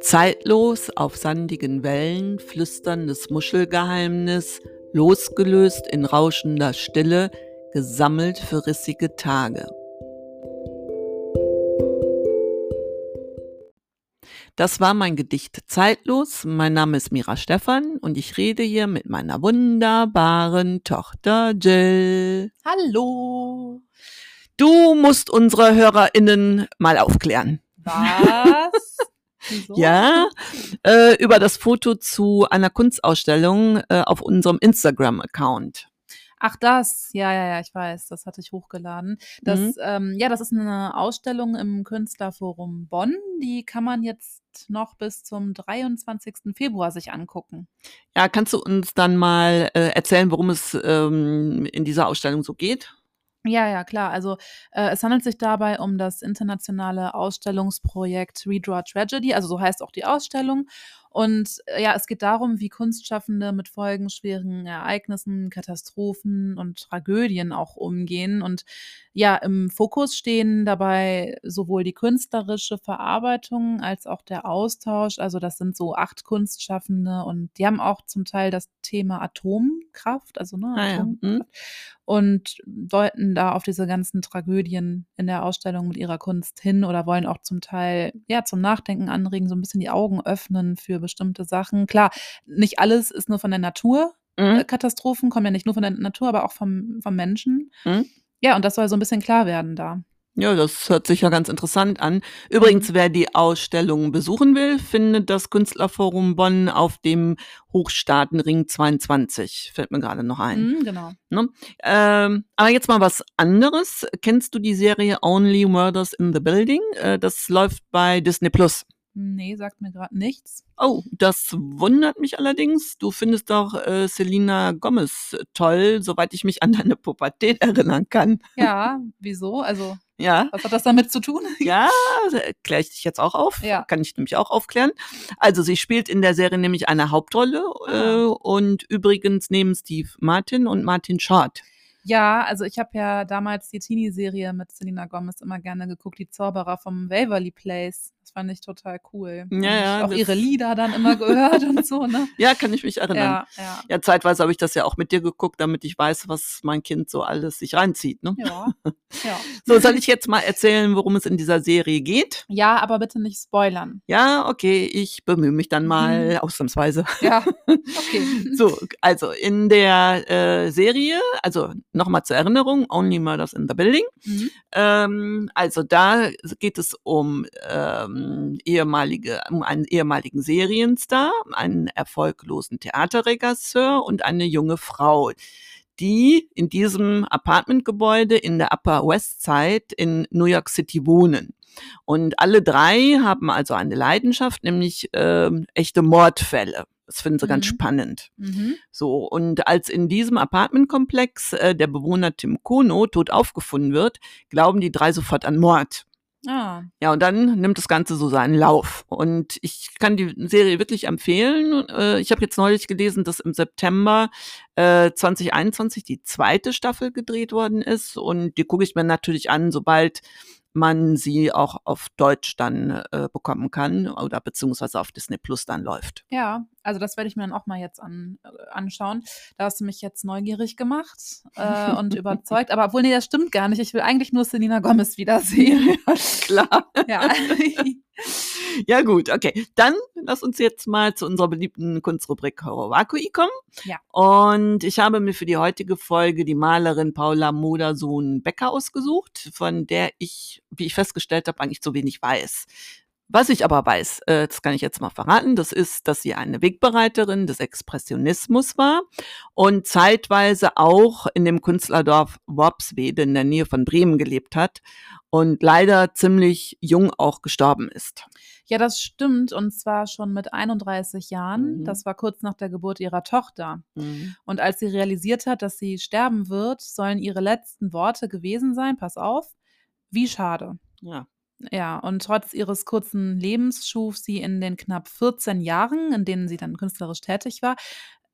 Zeitlos auf sandigen Wellen flüsterndes Muschelgeheimnis, losgelöst in rauschender Stille, gesammelt für rissige Tage. Das war mein Gedicht Zeitlos. Mein Name ist Mira Stephan und ich rede hier mit meiner wunderbaren Tochter Jill. Hallo. Du musst unsere HörerInnen mal aufklären. Was? Wieso? Ja, äh, über das Foto zu einer Kunstausstellung äh, auf unserem Instagram-Account. Ach, das. Ja, ja, ja, ich weiß. Das hatte ich hochgeladen. Das, Mhm. ähm, ja, das ist eine Ausstellung im Künstlerforum Bonn. Die kann man jetzt noch bis zum 23. Februar sich angucken. Ja, kannst du uns dann mal äh, erzählen, worum es ähm, in dieser Ausstellung so geht? Ja, ja, klar. Also äh, es handelt sich dabei um das internationale Ausstellungsprojekt Redraw Tragedy, also so heißt auch die Ausstellung. Und äh, ja, es geht darum, wie Kunstschaffende mit folgenschweren Ereignissen, Katastrophen und Tragödien auch umgehen. Und ja, im Fokus stehen dabei sowohl die künstlerische Verarbeitung als auch der Austausch. Also das sind so acht Kunstschaffende und die haben auch zum Teil das Thema Atomkraft, also ne, Ah ja, Atomkraft mhm. und deuten da auf diese ganzen Tragödien in der Ausstellung mit ihrer Kunst hin oder wollen auch zum Teil ja zum Nachdenken anregen, so ein bisschen die Augen öffnen für bestimmte Sachen. Klar, nicht alles ist nur von der Natur. Äh, Mhm. Katastrophen kommen ja nicht nur von der Natur, aber auch vom, vom Menschen. Mhm. Ja, und das soll so ein bisschen klar werden da. Ja, das hört sich ja ganz interessant an. Übrigens, Mhm. wer die Ausstellung besuchen will, findet das Künstlerforum Bonn auf dem Hochstaatenring 22. Fällt mir gerade noch ein. Mhm, genau. Ne? Ähm, aber jetzt mal was anderes. Kennst du die Serie Only Murders in the Building? Äh, das läuft bei Disney Plus. Nee, sagt mir gerade nichts. Oh, das wundert mich allerdings. Du findest doch äh, Selena Gomez toll, soweit ich mich an deine Pubertät erinnern kann. Ja, wieso? Also, Ja, was hat das damit zu tun? ja, kläre ich dich jetzt auch auf. Ja. Kann ich nämlich auch aufklären. Also sie spielt in der Serie nämlich eine Hauptrolle äh, Ah. und übrigens neben Steve Martin und Martin Short. Ja, also ich habe ja damals die Teenie-Serie mit Selena Gomez immer gerne geguckt, die Zauberer vom Waverly Place. Fand ich total cool. Ja, ja, auch das- ihre Lieder dann immer gehört und so, ne? Ja, kann ich mich erinnern. Ja, ja. Ja, zeitweise habe ich das ja auch mit dir geguckt, damit ich weiß, was mein Kind so alles sich reinzieht. Ne? Ja, ja. So, soll ich jetzt mal erzählen, worum es in dieser Serie geht? Ja, aber bitte nicht spoilern. Ja, okay, ich bemühe mich dann mal Mhm. ausnahmsweise. Ja, okay. So, also in der äh, Serie, also nochmal zur Erinnerung, Only Murders in the Building. Mhm. Ähm, also da geht es um ähm, ehemalige, um einen ehemaligen Serienstar, einen erfolglosen Theaterregisseur und eine junge Frau, die in diesem Apartmentgebäude in der Upper West Side in New York City wohnen. Und alle drei haben also eine Leidenschaft, nämlich ähm, echte Mordfälle. Das finden sie ganz Mhm. spannend. Mhm. So, und als in diesem Apartmentkomplex äh, der Bewohner Tim Kono tot aufgefunden wird, glauben die drei sofort an Mord. Ah, Ja, und dann nimmt das Ganze so seinen Lauf. Und ich kann die Serie wirklich empfehlen. Äh, ich habe jetzt neulich gelesen, dass im September äh, 2021 die zweite Staffel gedreht worden ist. Und die gucke ich mir natürlich an, sobald man sie auch auf Deutsch dann äh, bekommen kann oder beziehungsweise auf Disney Plus dann läuft. ja, also das werde ich mir dann auch mal jetzt an, äh, anschauen. Da hast du mich jetzt neugierig gemacht äh, und überzeugt. Aber obwohl, nee, das stimmt gar nicht. Ich will eigentlich nur Selena Gomez wiedersehen. Klar. ja. Ja gut, okay. Dann lass uns jetzt mal zu unserer beliebten Kunstrubrik Horowakui kommen. Ja. Und ich habe mir für die heutige Folge die Malerin Paula Modersohn-Becker ausgesucht, von der ich, wie ich festgestellt habe, eigentlich zu wenig weiß. Was ich aber weiß, äh, das kann ich jetzt mal verraten, das ist, dass sie eine Wegbereiterin des Expressionismus war und zeitweise auch in dem Künstlerdorf Worpswede in der Nähe von Bremen gelebt hat und leider ziemlich jung auch gestorben ist. Ja, das stimmt. Und zwar schon mit 31 Jahren. Mhm. Das war kurz nach der Geburt ihrer Tochter. Und als sie realisiert hat, dass sie sterben wird, sollen ihre letzten Worte gewesen sein, pass auf, wie schade. Ja. Ja, und trotz ihres kurzen Lebens schuf sie in den knapp 14 Jahren, in denen sie dann künstlerisch tätig war,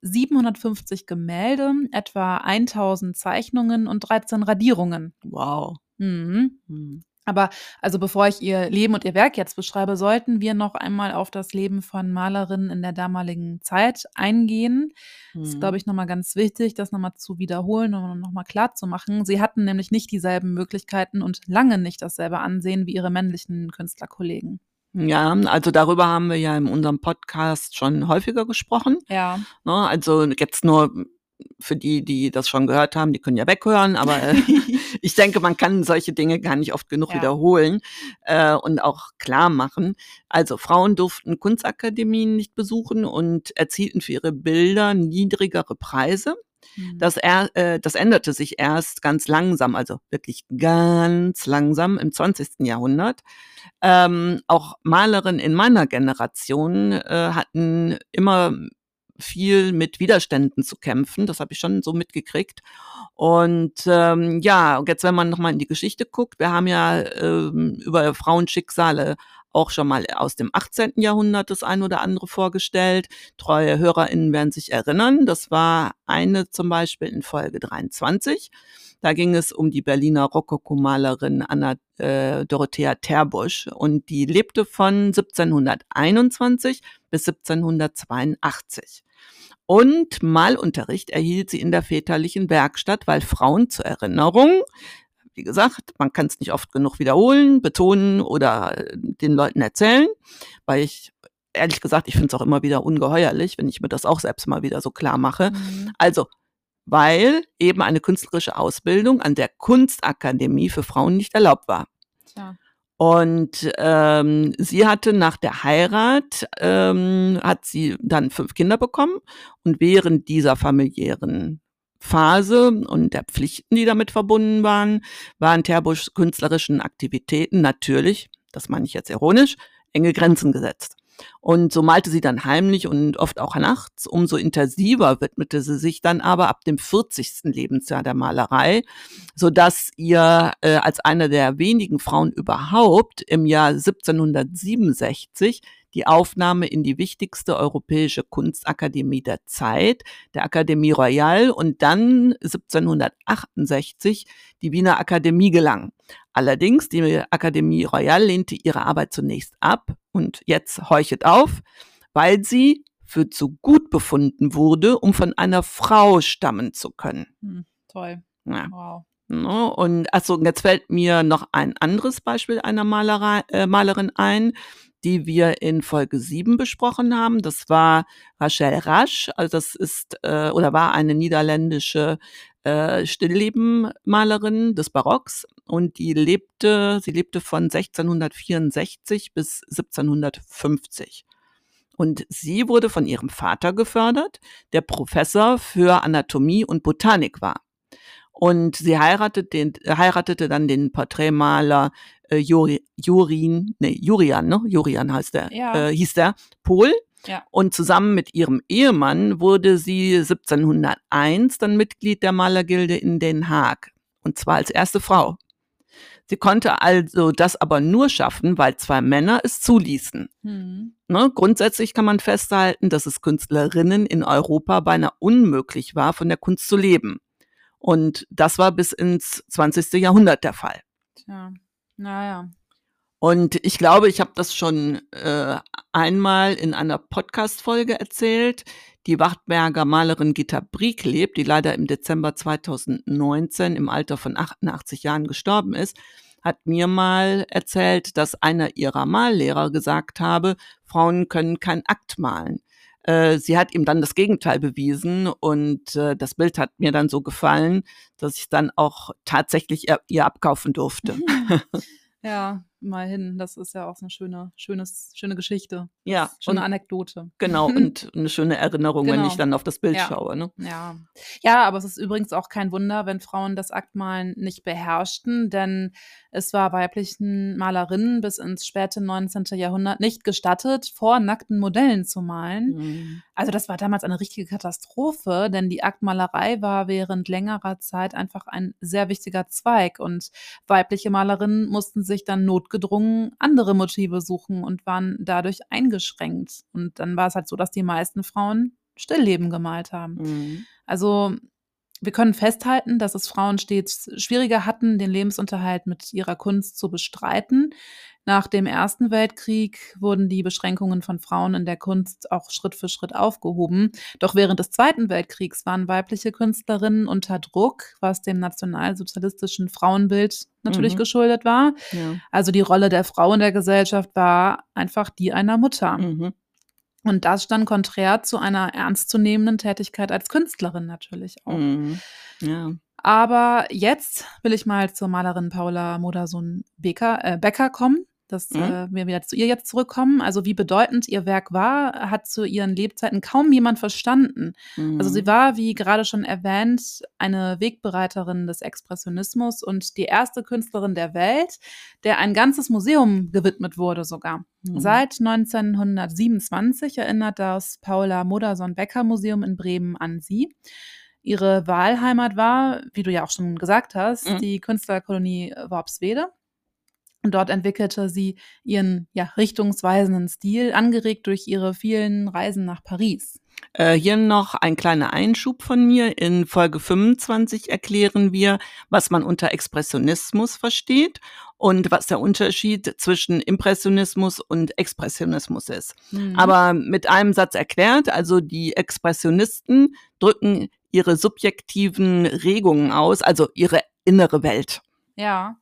750 Gemälde, etwa 1000 Zeichnungen und 13 Radierungen. Wow. Mhm. Hm. Aber also bevor ich ihr Leben und ihr Werk jetzt beschreibe, sollten wir noch einmal auf das Leben von Malerinnen in der damaligen Zeit eingehen. Das ist, glaube Mhm. ich, noch mal ganz wichtig, das noch mal zu wiederholen und noch mal klarzumachen. Sie hatten nämlich nicht dieselben Möglichkeiten und lange nicht dasselbe Ansehen wie ihre männlichen Künstlerkollegen. Ja, also darüber haben wir ja in unserem Podcast schon häufiger gesprochen, Ja. ne? Also jetzt nur für die, die das schon gehört haben, die können ja weghören, aber, äh, ich denke, man kann solche Dinge gar nicht oft genug Ja. wiederholen, äh, und auch klarmachen. Also, Frauen durften Kunstakademien nicht besuchen und erzielten für ihre Bilder niedrigere Preise. Mhm. Das er äh, das änderte sich erst ganz langsam, also wirklich ganz langsam im 20. Jahrhundert. Ähm, auch Malerinnen in meiner Generation, äh, hatten immer viel mit Widerständen zu kämpfen. Das habe ich schon so mitgekriegt. Und, ähm, ja, und jetzt, wenn man noch mal in die Geschichte guckt, wir haben ja, ähm, über Frauenschicksale auch schon mal aus dem 18. Jahrhundert das ein oder andere vorgestellt. Treue HörerInnen werden sich erinnern, das war eine zum Beispiel in Folge 23. Da ging es um die Berliner Rokokomalerin Anna äh, Dorothea Terbusch und die lebte von 1721 bis 1782. Und Malunterricht erhielt sie in der väterlichen Werkstatt, weil Frauen zur Erinnerung wie gesagt, man kann es nicht oft genug wiederholen, betonen oder äh, den Leuten erzählen, weil ich ehrlich gesagt, ich finde es auch immer wieder ungeheuerlich, wenn ich mir das auch selbst mal wieder so klar mache. Mhm. Also, weil eben eine künstlerische Ausbildung an der Kunstakademie für Frauen nicht erlaubt war. Tja. Und ähm, sie hatte nach der Heirat, ähm, hat sie dann fünf Kinder bekommen und während dieser familiären Phase und der Pflichten, die damit verbunden waren, waren Terbuschs künstlerischen Aktivitäten natürlich, das meine ich jetzt ironisch, enge Grenzen gesetzt. Und so malte sie dann heimlich und oft auch nachts. Umso intensiver widmete sie sich dann aber ab dem 40. Lebensjahr der Malerei, so dass ihr äh, als eine der wenigen Frauen überhaupt im Jahr 1767 die Aufnahme in die wichtigste europäische Kunstakademie der Zeit, der Akademie Royale, und dann 1768 die Wiener Akademie gelang. Allerdings, die Akademie Royale lehnte ihre Arbeit zunächst ab und jetzt heuchet auf, weil sie für zu gut befunden wurde, um von einer Frau stammen zu können. Hm, toll. Ja. Wow. Ne? Und achso, jetzt fällt mir noch ein anderes Beispiel einer Malerei, äh, Malerin ein, die wir in Folge 7 besprochen haben. Das war Rachel Rasch, also das ist äh, oder war eine niederländische äh, Stillleben-Malerin des Barocks und die lebte, sie lebte von 1664 bis 1750. Und sie wurde von ihrem Vater gefördert, der Professor für Anatomie und Botanik war. Und sie heiratete, den, heiratete dann den Porträtmaler äh, Juri, Jurin, nee, Jurian, ne? Jurian heißt der, Ja. äh, hieß der, Pol. Ja. Und zusammen mit ihrem Ehemann wurde sie 1701 dann Mitglied der Malergilde in Den Haag. Und zwar als erste Frau. Sie konnte also das aber nur schaffen, weil zwei Männer es zuließen. Hm. Ne? Grundsätzlich kann man festhalten, dass es Künstlerinnen in Europa beinahe unmöglich war, von der Kunst zu leben. Und das war bis ins 20. Jahrhundert der Fall. Tja. Naja. Und ich glaube, ich habe das schon äh, einmal in einer Podcast-Folge erzählt. Die Wachtberger Malerin Gitta Brieck lebt, die leider im Dezember 2019 im Alter von 88 Jahren gestorben ist, hat mir mal erzählt, dass einer ihrer Mallehrer gesagt habe, Frauen können kein Akt malen. Äh, sie hat ihm dann das Gegenteil bewiesen und äh, das Bild hat mir dann so gefallen, dass ich dann auch tatsächlich ihr, ihr abkaufen durfte. Ja, immerhin. Das ist ja auch so eine schöne, schönes, schöne Geschichte. Ja, Schöne und- Anekdote. Genau, und eine schöne Erinnerung, wenn Genau. ich dann auf das Bild Ja. schaue. Ne? Ja. Ja, aber es ist übrigens auch kein Wunder, wenn Frauen das Aktmalen nicht beherrschten, denn es war weiblichen Malerinnen bis ins späte 19. Jahrhundert nicht gestattet, vor nackten Modellen zu malen. Mhm. Also das war damals eine richtige Katastrophe, denn die Aktmalerei war während längerer Zeit einfach ein sehr wichtiger Zweig und weibliche Malerinnen mussten sich dann notgedrungen andere Motive suchen und waren dadurch eingeschränkt. Und dann war es halt so, dass die meisten Frauen Stillleben gemalt haben. Mhm. Also wir können festhalten, dass es Frauen stets schwieriger hatten, den Lebensunterhalt mit ihrer Kunst zu bestreiten. Nach dem Ersten Weltkrieg wurden die Beschränkungen von Frauen in der Kunst auch Schritt für Schritt aufgehoben. Doch während des Zweiten Weltkriegs waren weibliche Künstlerinnen unter Druck, was dem nationalsozialistischen Frauenbild natürlich mhm. geschuldet war. Ja. Also die Rolle der Frau in der Gesellschaft war einfach die einer Mutter. Mhm. Und das stand konträr zu einer ernstzunehmenden Tätigkeit als Künstlerin natürlich auch. Mhm. Ja. Aber jetzt will ich mal zur Malerin Paula Modersohn-Becker äh, Becker kommen dass mhm. äh, wir wieder zu ihr jetzt zurückkommen. Also wie bedeutend ihr Werk war, hat zu ihren Lebzeiten kaum jemand verstanden. Mhm. Also sie mhm. war, wie gerade schon erwähnt, eine Wegbereiterin des Expressionismus und die erste Künstlerin der Welt, der ein ganzes Museum gewidmet wurde sogar. Mhm. Seit 1927 erinnert das Paula Modersohn-Becker Museum in Bremen an sie. Ihre Wahlheimat war, wie du ja auch schon gesagt hast, mhm. die Künstlerkolonie Worpswede. Und dort entwickelte sie ihren ja, richtungsweisenden Stil, angeregt durch ihre vielen Reisen nach Paris. Äh, hier noch ein kleiner Einschub von mir. In Folge 25 erklären wir, was man unter Expressionismus versteht und was der Unterschied zwischen Impressionismus und Expressionismus ist. Mhm. Aber mit einem Satz erklärt, also die Expressionisten drücken ihre subjektiven Regungen aus, also ihre innere Welt. Ja.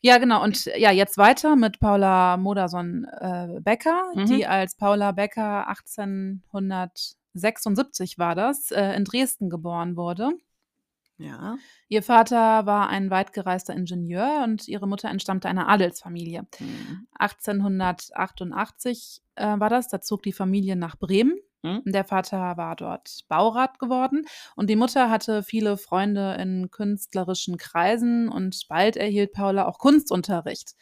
Ja, genau. Und ja, jetzt weiter mit Paula Modersohn-Becker, äh, mhm. die als Paula Becker 1876 war das, äh, in Dresden geboren wurde. Ja. Ihr Vater war ein weitgereister Ingenieur und ihre Mutter entstammte einer Adelsfamilie. Mhm. 1888 äh, war das, da zog die Familie nach Bremen. Mhm. Der Vater war dort Baurat geworden und die Mutter hatte viele Freunde in künstlerischen Kreisen und bald erhielt Paula auch Kunstunterricht.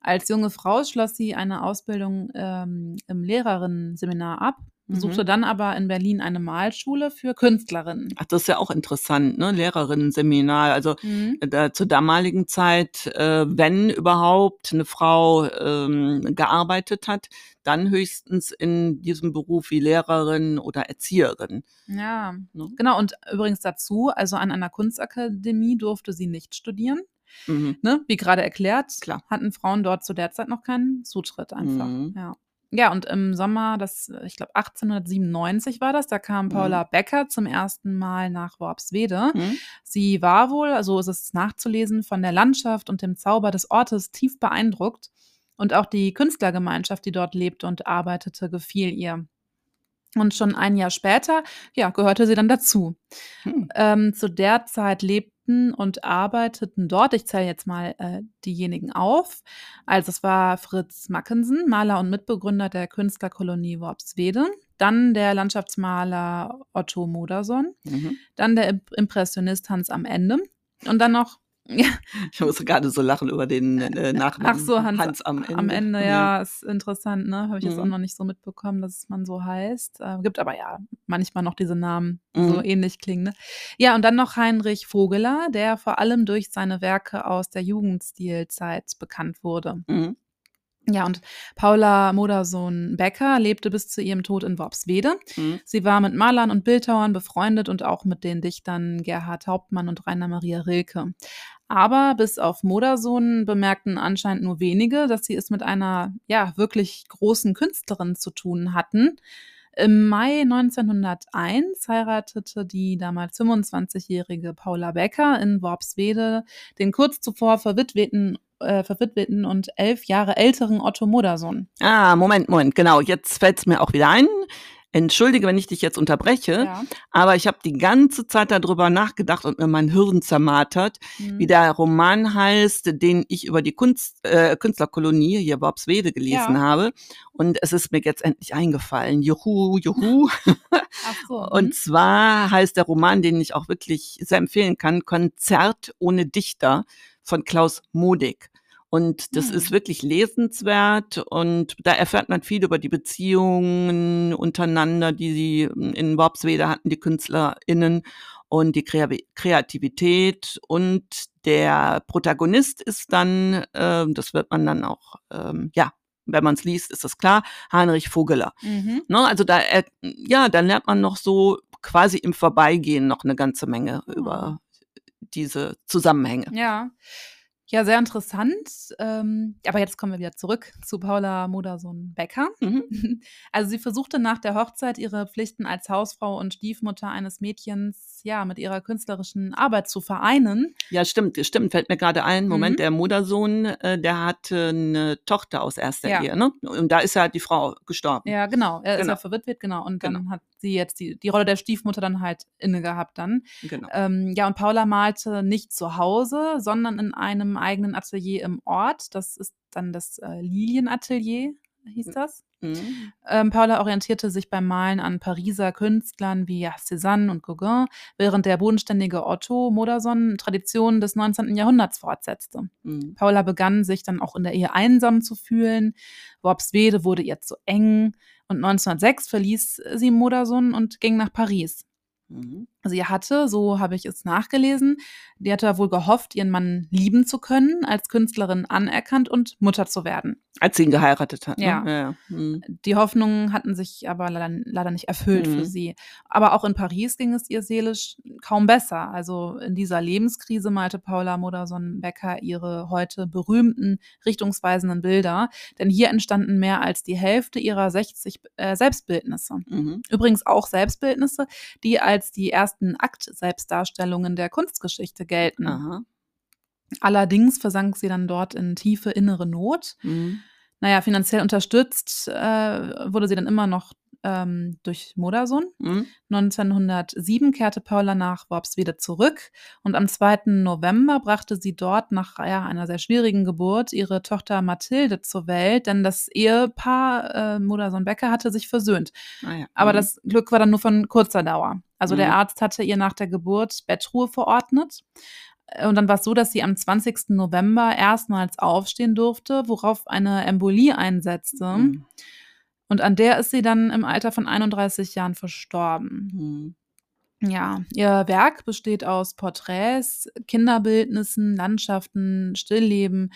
Als junge Frau schloss sie eine Ausbildung ähm, im Lehrerinnenseminar ab besuchte mhm. dann aber in Berlin eine Malschule für Künstlerinnen. Ach, das ist ja auch interessant, ne? Lehrerinnen-Seminar. Also mhm. da, zur damaligen Zeit, äh, wenn überhaupt eine Frau ähm, gearbeitet hat, dann höchstens in diesem Beruf wie Lehrerin oder Erzieherin. Ja, ne? genau. Und übrigens dazu, also an einer Kunstakademie durfte sie nicht studieren. Mhm. Ne? Wie gerade erklärt, Klar. hatten Frauen dort zu der Zeit noch keinen Zutritt einfach. Mhm. Ja. Ja, und im Sommer, das, ich glaube 1897 war das, da kam Paula mhm. Becker zum ersten Mal nach Worpswede. Mhm. Sie war wohl, also ist es nachzulesen, von der Landschaft und dem Zauber des Ortes tief beeindruckt. Und auch die Künstlergemeinschaft, die dort lebte und arbeitete, gefiel ihr. Und schon ein Jahr später, ja, gehörte sie dann dazu. Hm. Ähm, zu der Zeit lebte lebten und arbeiteten dort. Ich zähle jetzt mal äh, diejenigen auf. Also es war Fritz Mackensen, Maler und Mitbegründer der Künstlerkolonie Worpswede. Dann der Landschaftsmaler Otto Moderson. Mhm. Dann der Impressionist Hans am Ende. Und dann noch ja. Ich muss gerade so lachen über den äh, Nachnamen. Ach so, Hans, Hans am Ende. Am Ende, ja, ja ist interessant, ne? Habe ich mhm. jetzt auch noch nicht so mitbekommen, dass man so heißt. Äh, gibt aber ja manchmal noch diese Namen, die mhm. so ähnlich klingen. Ne? Ja, und dann noch Heinrich Vogeler, der vor allem durch seine Werke aus der Jugendstilzeit bekannt wurde. Mhm. Ja, und Paula Modersohn-Becker lebte bis zu ihrem Tod in Worpswede. Mhm. Sie war mit Malern und Bildhauern befreundet und auch mit den Dichtern Gerhard Hauptmann und Rainer Maria Rilke. Aber bis auf Modersohn bemerkten anscheinend nur wenige, dass sie es mit einer, ja, wirklich großen Künstlerin zu tun hatten. Im Mai 1901 heiratete die damals 25-jährige Paula Becker in Worpswede den kurz zuvor verwitweten äh, verwitweten und elf Jahre älteren Otto Modersohn. Ah, Moment, Moment, genau. Jetzt fällt es mir auch wieder ein. Entschuldige, wenn ich dich jetzt unterbreche, ja. aber ich habe die ganze Zeit darüber nachgedacht und mir mein Hirn zermartert, mhm. wie der Roman heißt, den ich über die Kunst, äh, Künstlerkolonie hier Worpswede gelesen ja. habe. Und es ist mir jetzt endlich eingefallen. Juhu, juhu. Ach so. und mhm. zwar heißt der Roman, den ich auch wirklich sehr empfehlen kann, Konzert ohne Dichter von Klaus Modig. Und das hm. ist wirklich lesenswert und da erfährt man viel über die Beziehungen untereinander, die sie in Worpswede hatten, die KünstlerInnen und die Kreativität und der Protagonist ist dann, äh, das wird man dann auch, ähm, ja, wenn man es liest, ist das klar, Heinrich Vogeler. Mhm. Ne, also da, äh, ja, dann lernt man noch so quasi im Vorbeigehen noch eine ganze Menge über diese Zusammenhänge. Ja. Ja, sehr interessant. Ähm, aber jetzt kommen wir wieder zurück zu Paula Modersohn-Becker. Mhm. Also sie versuchte nach der Hochzeit ihre Pflichten als Hausfrau und Stiefmutter eines Mädchens ja mit ihrer künstlerischen Arbeit zu vereinen. Ja, stimmt, stimmt, fällt mir gerade ein. Moment, Mhm. der Modersohn, äh, der hatte eine Tochter aus erster Ja. Ehe, ne? Und da ist ja die Frau gestorben. Ja, genau. Er ist Genau. ja verwitwet, genau. Und dann Genau. hat sie jetzt die, die Rolle der Stiefmutter dann halt inne gehabt dann. Genau. Ähm, ja, und Paula malte nicht zu Hause, sondern in einem eigenen Atelier im Ort. Das ist dann das äh, Lilienatelier, hieß das. Mhm. Ähm, Paula orientierte sich beim Malen an Pariser Künstlern wie Cézanne und Gauguin, während der bodenständige Otto Modersohn Traditionen des 19. Jahrhunderts fortsetzte. Mhm. Paula begann sich dann auch in der Ehe einsam zu fühlen. Worpswede wurde ihr zu eng. Und 1906 verließ sie Modersohn und ging nach Paris. Mhm. Sie hatte, so habe ich es nachgelesen, die hatte wohl gehofft, ihren Mann lieben zu können, als Künstlerin anerkannt und Mutter zu werden. Als sie ihn geheiratet hat. Ne? Ja. ja. Mhm. Die Hoffnungen hatten sich aber leider, leider nicht erfüllt Mhm. für sie. Aber auch in Paris ging es ihr seelisch kaum besser. Also in dieser Lebenskrise malte Paula Modersohn-Becker ihre heute berühmten, richtungsweisenden Bilder. Denn hier entstanden mehr als die Hälfte ihrer 60 äh, Selbstbildnisse. Mhm. Übrigens auch Selbstbildnisse, die als die ersten Akt-Selbstdarstellungen der Kunstgeschichte gelten. Aha. Allerdings versank sie dann dort in tiefe innere Not. Mhm. Naja, finanziell unterstützt äh, wurde sie dann immer noch ähm, durch Modersohn. Mhm. 1907 kehrte Paula nach Worpswede zurück und am 2. November brachte sie dort nach ja, einer sehr schwierigen Geburt ihre Tochter Mathilde zur Welt, denn das Ehepaar äh, Modersohn-Becker hatte sich versöhnt. Ah, ja. Aber Mhm. das Glück war dann nur von kurzer Dauer. Also der Mhm. Arzt hatte ihr nach der Geburt Bettruhe verordnet. Äh, Und dann war es so, dass sie am 20. November erstmals aufstehen durfte, worauf eine Embolie einsetzte. Mhm. Und an der ist sie dann im Alter von 31 Jahren verstorben. Mhm. Ja, ihr Werk besteht aus Porträts, Kinderbildnissen, Landschaften, Stillleben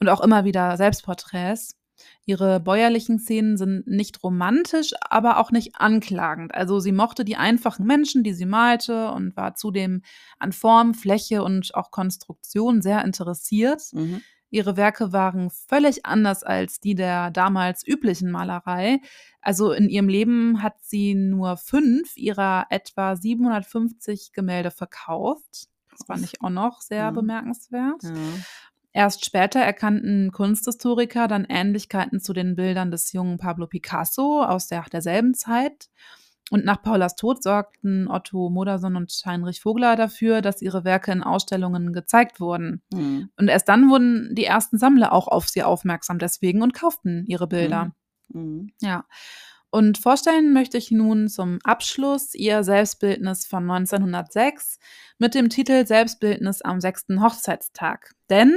und auch immer wieder Selbstporträts. Ihre bäuerlichen Szenen sind nicht romantisch, aber auch nicht anklagend. Also sie mochte die einfachen Menschen, die sie malte und war zudem an Form, Fläche und auch Konstruktion sehr interessiert. Mhm. Ihre Werke waren völlig anders als die der damals üblichen Malerei. Also in ihrem Leben hat sie nur fünf ihrer etwa 750 Gemälde verkauft. Das fand ich auch noch sehr Ja. bemerkenswert. Ja. Erst später erkannten Kunsthistoriker dann Ähnlichkeiten zu den Bildern des jungen Pablo Picasso aus der, derselben Zeit. Und nach Paulas Tod sorgten Otto Modersohn und Heinrich Vogler dafür, dass ihre Werke in Ausstellungen gezeigt wurden. Mhm. Und erst dann wurden die ersten Sammler auch auf sie aufmerksam deswegen und kauften ihre Bilder. Mhm. Ja. Und vorstellen möchte ich nun zum Abschluss ihr Selbstbildnis von 1906 mit dem Titel Selbstbildnis am sechsten Hochzeitstag. Denn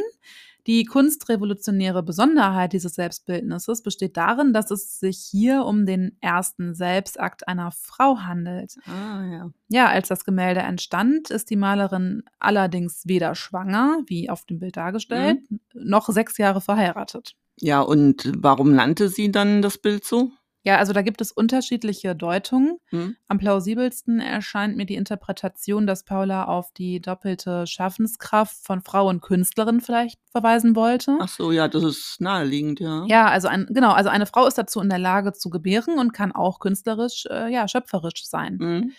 die kunstrevolutionäre Besonderheit dieses Selbstbildnisses besteht darin, dass es sich hier um den ersten Selbstakt einer Frau handelt. Ah, ja. Ja, als das Gemälde entstand, ist die Malerin allerdings weder schwanger, wie auf dem Bild dargestellt, noch sechs Jahre verheiratet. Ja, und warum nannte sie dann das Bild so? Ja, also da gibt es unterschiedliche Deutungen. Hm? Am plausibelsten erscheint mir die Interpretation, dass Paula auf die doppelte Schaffenskraft von Frau und Künstlerin vielleicht verweisen wollte. Ach so, ja, das ist naheliegend, ja. Ja, also ein, genau, also eine Frau ist dazu in der Lage zu gebären und kann auch künstlerisch, äh, ja, schöpferisch sein. Mhm.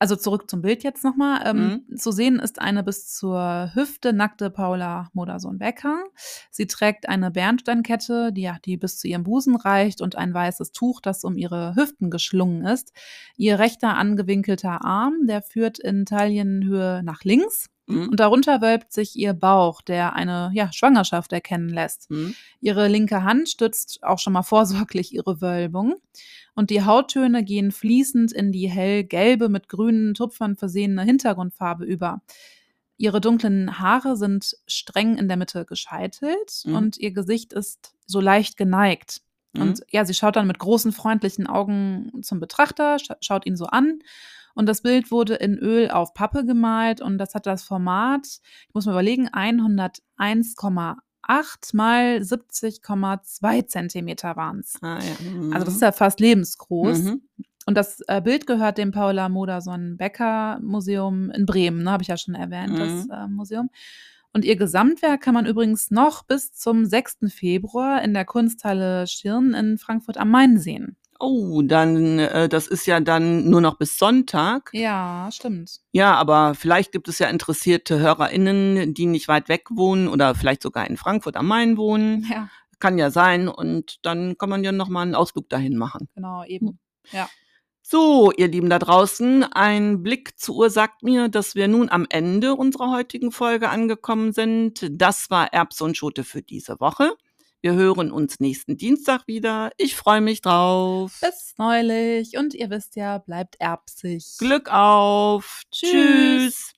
Also zurück zum Bild jetzt nochmal. Ähm, Zu sehen ist eine bis zur Hüfte nackte Paula Modersohn-Becker. Sie trägt eine Bernsteinkette, die, die bis zu ihrem Busen reicht und ein weißes Tuch, das um ihre Hüften geschlungen ist. Ihr rechter angewinkelter Arm, der führt in Taillenhöhe nach links. Mhm. Und darunter wölbt sich ihr Bauch, der eine ja, Schwangerschaft erkennen lässt. Mhm. Ihre linke Hand stützt auch schon mal vorsorglich ihre Wölbung. Und die Hauttöne gehen fließend in die hellgelbe, mit grünen Tupfern versehene Hintergrundfarbe über. Ihre dunklen Haare sind streng in der Mitte gescheitelt Mhm. und ihr Gesicht ist so leicht geneigt. Mhm. Und ja, sie schaut dann mit großen, freundlichen Augen zum Betrachter, scha schaut ihn so an. Und das Bild wurde in Öl auf Pappe gemalt und das hat das Format, ich muss mal überlegen, 101,8 mal 70,2 Zentimeter waren es. Ah, ja. Mhm. Also das ist ja fast lebensgroß. Mhm. Und das äh, Bild gehört dem Paula Modersohn-Becker-Museum in Bremen, ne, habe ich ja schon erwähnt, Mhm. das äh, Museum. Und ihr Gesamtwerk kann man übrigens noch bis zum 6. Februar in der Kunsthalle Schirn in Frankfurt am Main sehen. Oh, dann, äh, das ist ja dann nur noch bis Sonntag. Ja, stimmt. Ja, aber vielleicht gibt es ja interessierte HörerInnen, die nicht weit weg wohnen oder vielleicht sogar in Frankfurt am Main wohnen. Ja, Kann ja sein. Und dann kann man ja nochmal einen Ausflug dahin machen. genau, eben. Ja. So, ihr Lieben da draußen, ein Blick zur Uhr sagt mir, dass wir nun am Ende unserer heutigen Folge angekommen sind. Das war Erbs und Schote für diese Woche. Wir hören uns nächsten Dienstag wieder. Ich freue mich drauf. Bis neulich. Und ihr wisst ja, bleibt erbsig. Glück auf. Tschüss. Tschüss.